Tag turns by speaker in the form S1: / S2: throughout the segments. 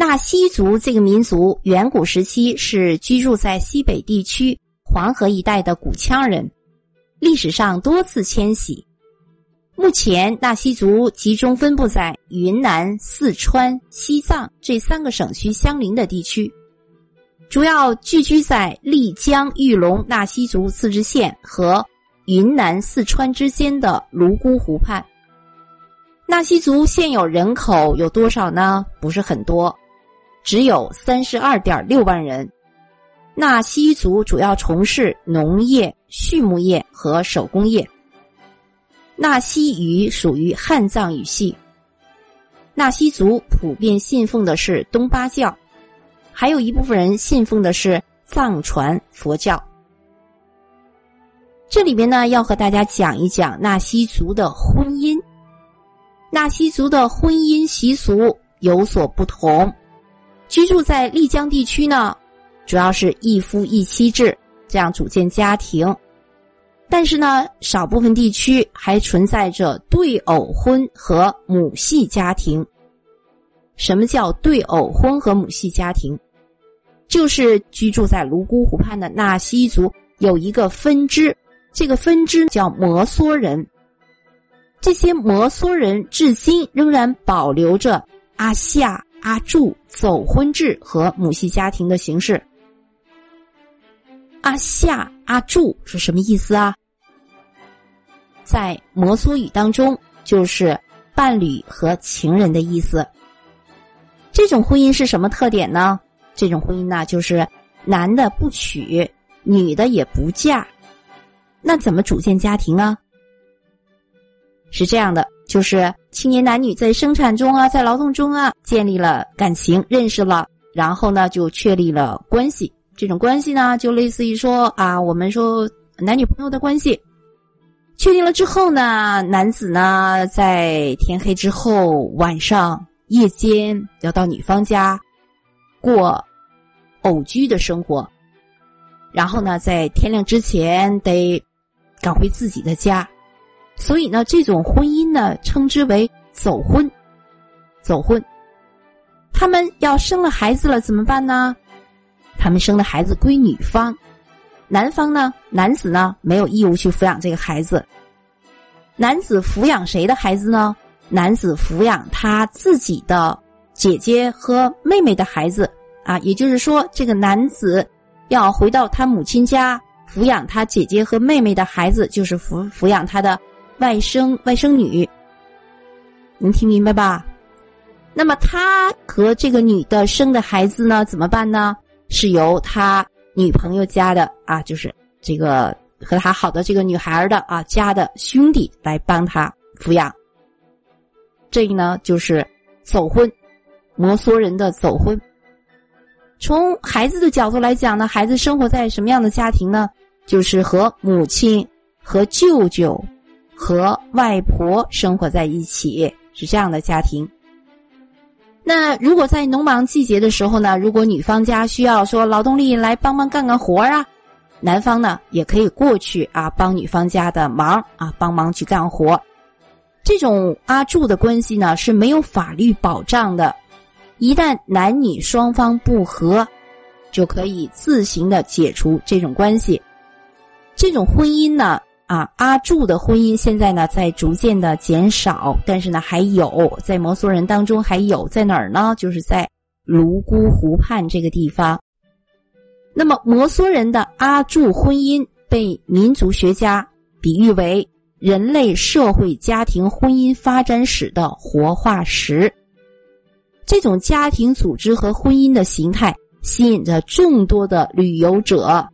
S1: 纳西族这个民族远古时期是居住在西北地区黄河一带的古羌人，历史上多次迁徙。目前，纳西族集中分布在云南、四川、西藏这三个省区相邻的地区，主要聚居在丽江玉龙纳西族自治县和云南、四川之间的泸沽湖畔。纳西族现有人口有多少呢？不是很多，只有三十二点六万人。纳西族主要从事农业、畜牧业和手工业。纳西语属于汉藏语系。纳西族普遍信奉的是东巴教，还有一部分人信奉的是藏传佛教。这里边呢，要和大家讲一讲纳西族的婚姻。纳西族的婚姻习俗有所不同，居住在丽江地区呢，主要是一夫一妻制这样组建家庭，但是呢，少部分地区还存在着对偶婚和母系家庭。什么叫对偶婚和母系家庭？就是居住在泸沽湖畔的纳西族有一个分支，这个分支叫摩梭人。这些摩梭人至今仍然保留着阿夏、阿柱走婚制和母系家庭的形式。阿夏、阿柱是什么意思啊？在摩梭语当中，就是伴侣和情人的意思。这种婚姻是什么特点呢？这种婚姻呢，就是男的不娶，女的也不嫁。那怎么组建家庭啊？是这样的，就是青年男女在生产中啊，在劳动中啊，建立了感情，认识了，然后呢，就确立了关系。这种关系呢，就类似于说啊，我们说男女朋友的关系。确定了之后呢，男子呢，在天黑之后，晚上夜间要到女方家过偶居的生活，然后呢，在天亮之前得赶回自己的家。所以呢，这种婚姻呢，称之为走婚。走婚，他们要生了孩子了怎么办呢？他们生的孩子归女方，男方呢，男子呢没有义务去抚养这个孩子。男子抚养谁的孩子呢？男子抚养他自己的姐姐和妹妹的孩子啊，也就是说，这个男子要回到他母亲家抚养他姐姐和妹妹的孩子，就是抚抚养他的。外甥、外甥女，能听明白吧？那么他和这个女的生的孩子呢，怎么办呢？是由他女朋友家的啊，就是这个和他好的这个女孩的啊家的兄弟来帮他抚养。这呢，就是走婚，摩梭人的走婚。从孩子的角度来讲呢，孩子生活在什么样的家庭呢？就是和母亲和舅舅。和外婆生活在一起是这样的家庭。那如果在农忙季节的时候呢，如果女方家需要说劳动力来帮忙干干活啊，男方呢也可以过去啊帮女方家的忙啊帮忙去干活。这种阿住的关系呢是没有法律保障的，一旦男女双方不和，就可以自行的解除这种关系。这种婚姻呢。啊，阿柱的婚姻现在呢在逐渐的减少，但是呢还有在摩梭人当中还有在哪儿呢？就是在泸沽湖畔这个地方。那么摩梭人的阿柱婚姻被民族学家比喻为人类社会家庭婚姻发展史的活化石。这种家庭组织和婚姻的形态吸引着众多的旅游者。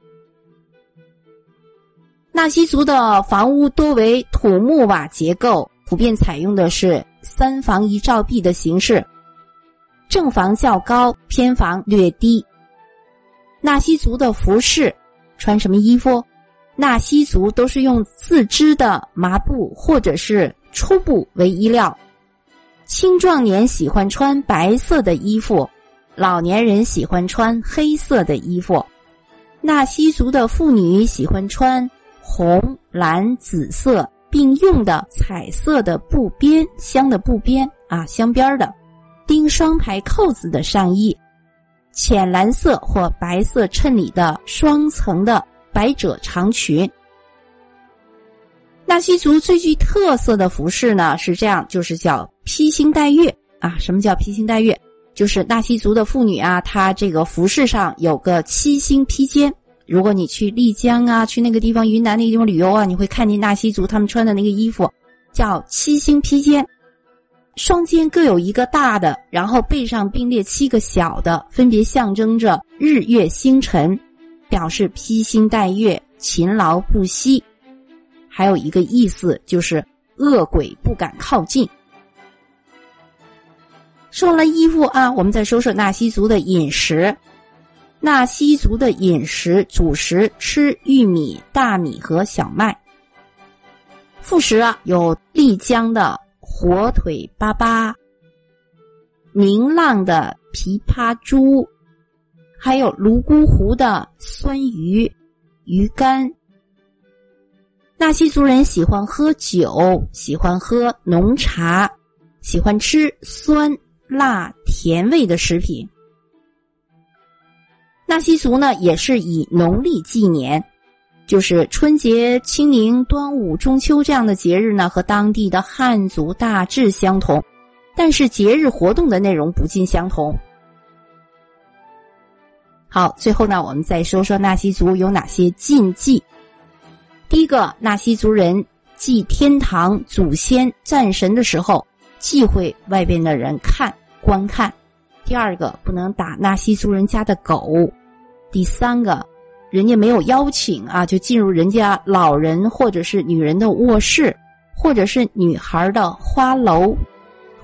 S1: 纳西族的房屋多为土木瓦结构，普遍采用的是三房一照壁的形式，正房较高，偏房略低。纳西族的服饰穿什么衣服？纳西族都是用自织的麻布或者是粗布为衣料。青壮年喜欢穿白色的衣服，老年人喜欢穿黑色的衣服。纳西族的妇女喜欢穿。红、蓝、紫色并用的彩色的布边镶的布边啊镶边的，钉双排扣子的上衣，浅蓝色或白色衬里的双层的百褶长裙。纳西族最具特色的服饰呢是这样，就是叫披星戴月啊。什么叫披星戴月？就是纳西族的妇女啊，她这个服饰上有个七星披肩。如果你去丽江啊，去那个地方云南那个地方旅游啊，你会看见纳西族他们穿的那个衣服叫七星披肩，双肩各有一个大的，然后背上并列七个小的，分别象征着日月星辰，表示披星戴月、勤劳不息。还有一个意思就是恶鬼不敢靠近。说完了衣服啊，我们再说说纳西族的饮食。纳西族的饮食主食吃玉米、大米和小麦。副食啊有丽江的火腿粑粑、宁浪的琵琶猪，还有泸沽湖的酸鱼、鱼干。纳西族人喜欢喝酒，喜欢喝浓茶，喜欢吃酸辣甜味的食品。纳西族呢，也是以农历纪年，就是春节、清明、端午、中秋这样的节日呢，和当地的汉族大致相同，但是节日活动的内容不尽相同。好，最后呢，我们再说说纳西族有哪些禁忌。第一个，纳西族人祭天堂、祖先、战神的时候，忌讳外边的人看观看。第二个，不能打纳西族人家的狗；第三个，人家没有邀请啊，就进入人家老人或者是女人的卧室，或者是女孩的花楼，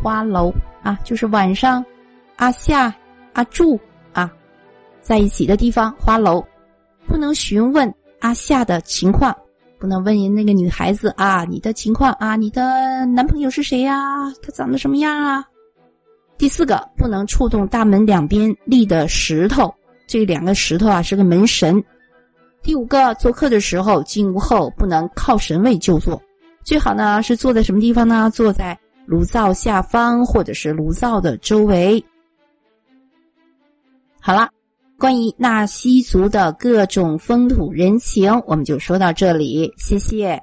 S1: 花楼啊，就是晚上阿夏、阿柱啊在一起的地方，花楼不能询问阿夏的情况，不能问人那个女孩子啊，你的情况啊，你的男朋友是谁呀？他长得什么样啊？第四个，不能触动大门两边立的石头，这两个石头啊是个门神。第五个，做客的时候进屋后不能靠神位就坐，最好呢是坐在什么地方呢？坐在炉灶下方或者是炉灶的周围。好了，关于纳西族的各种风土人情，我们就说到这里，谢谢。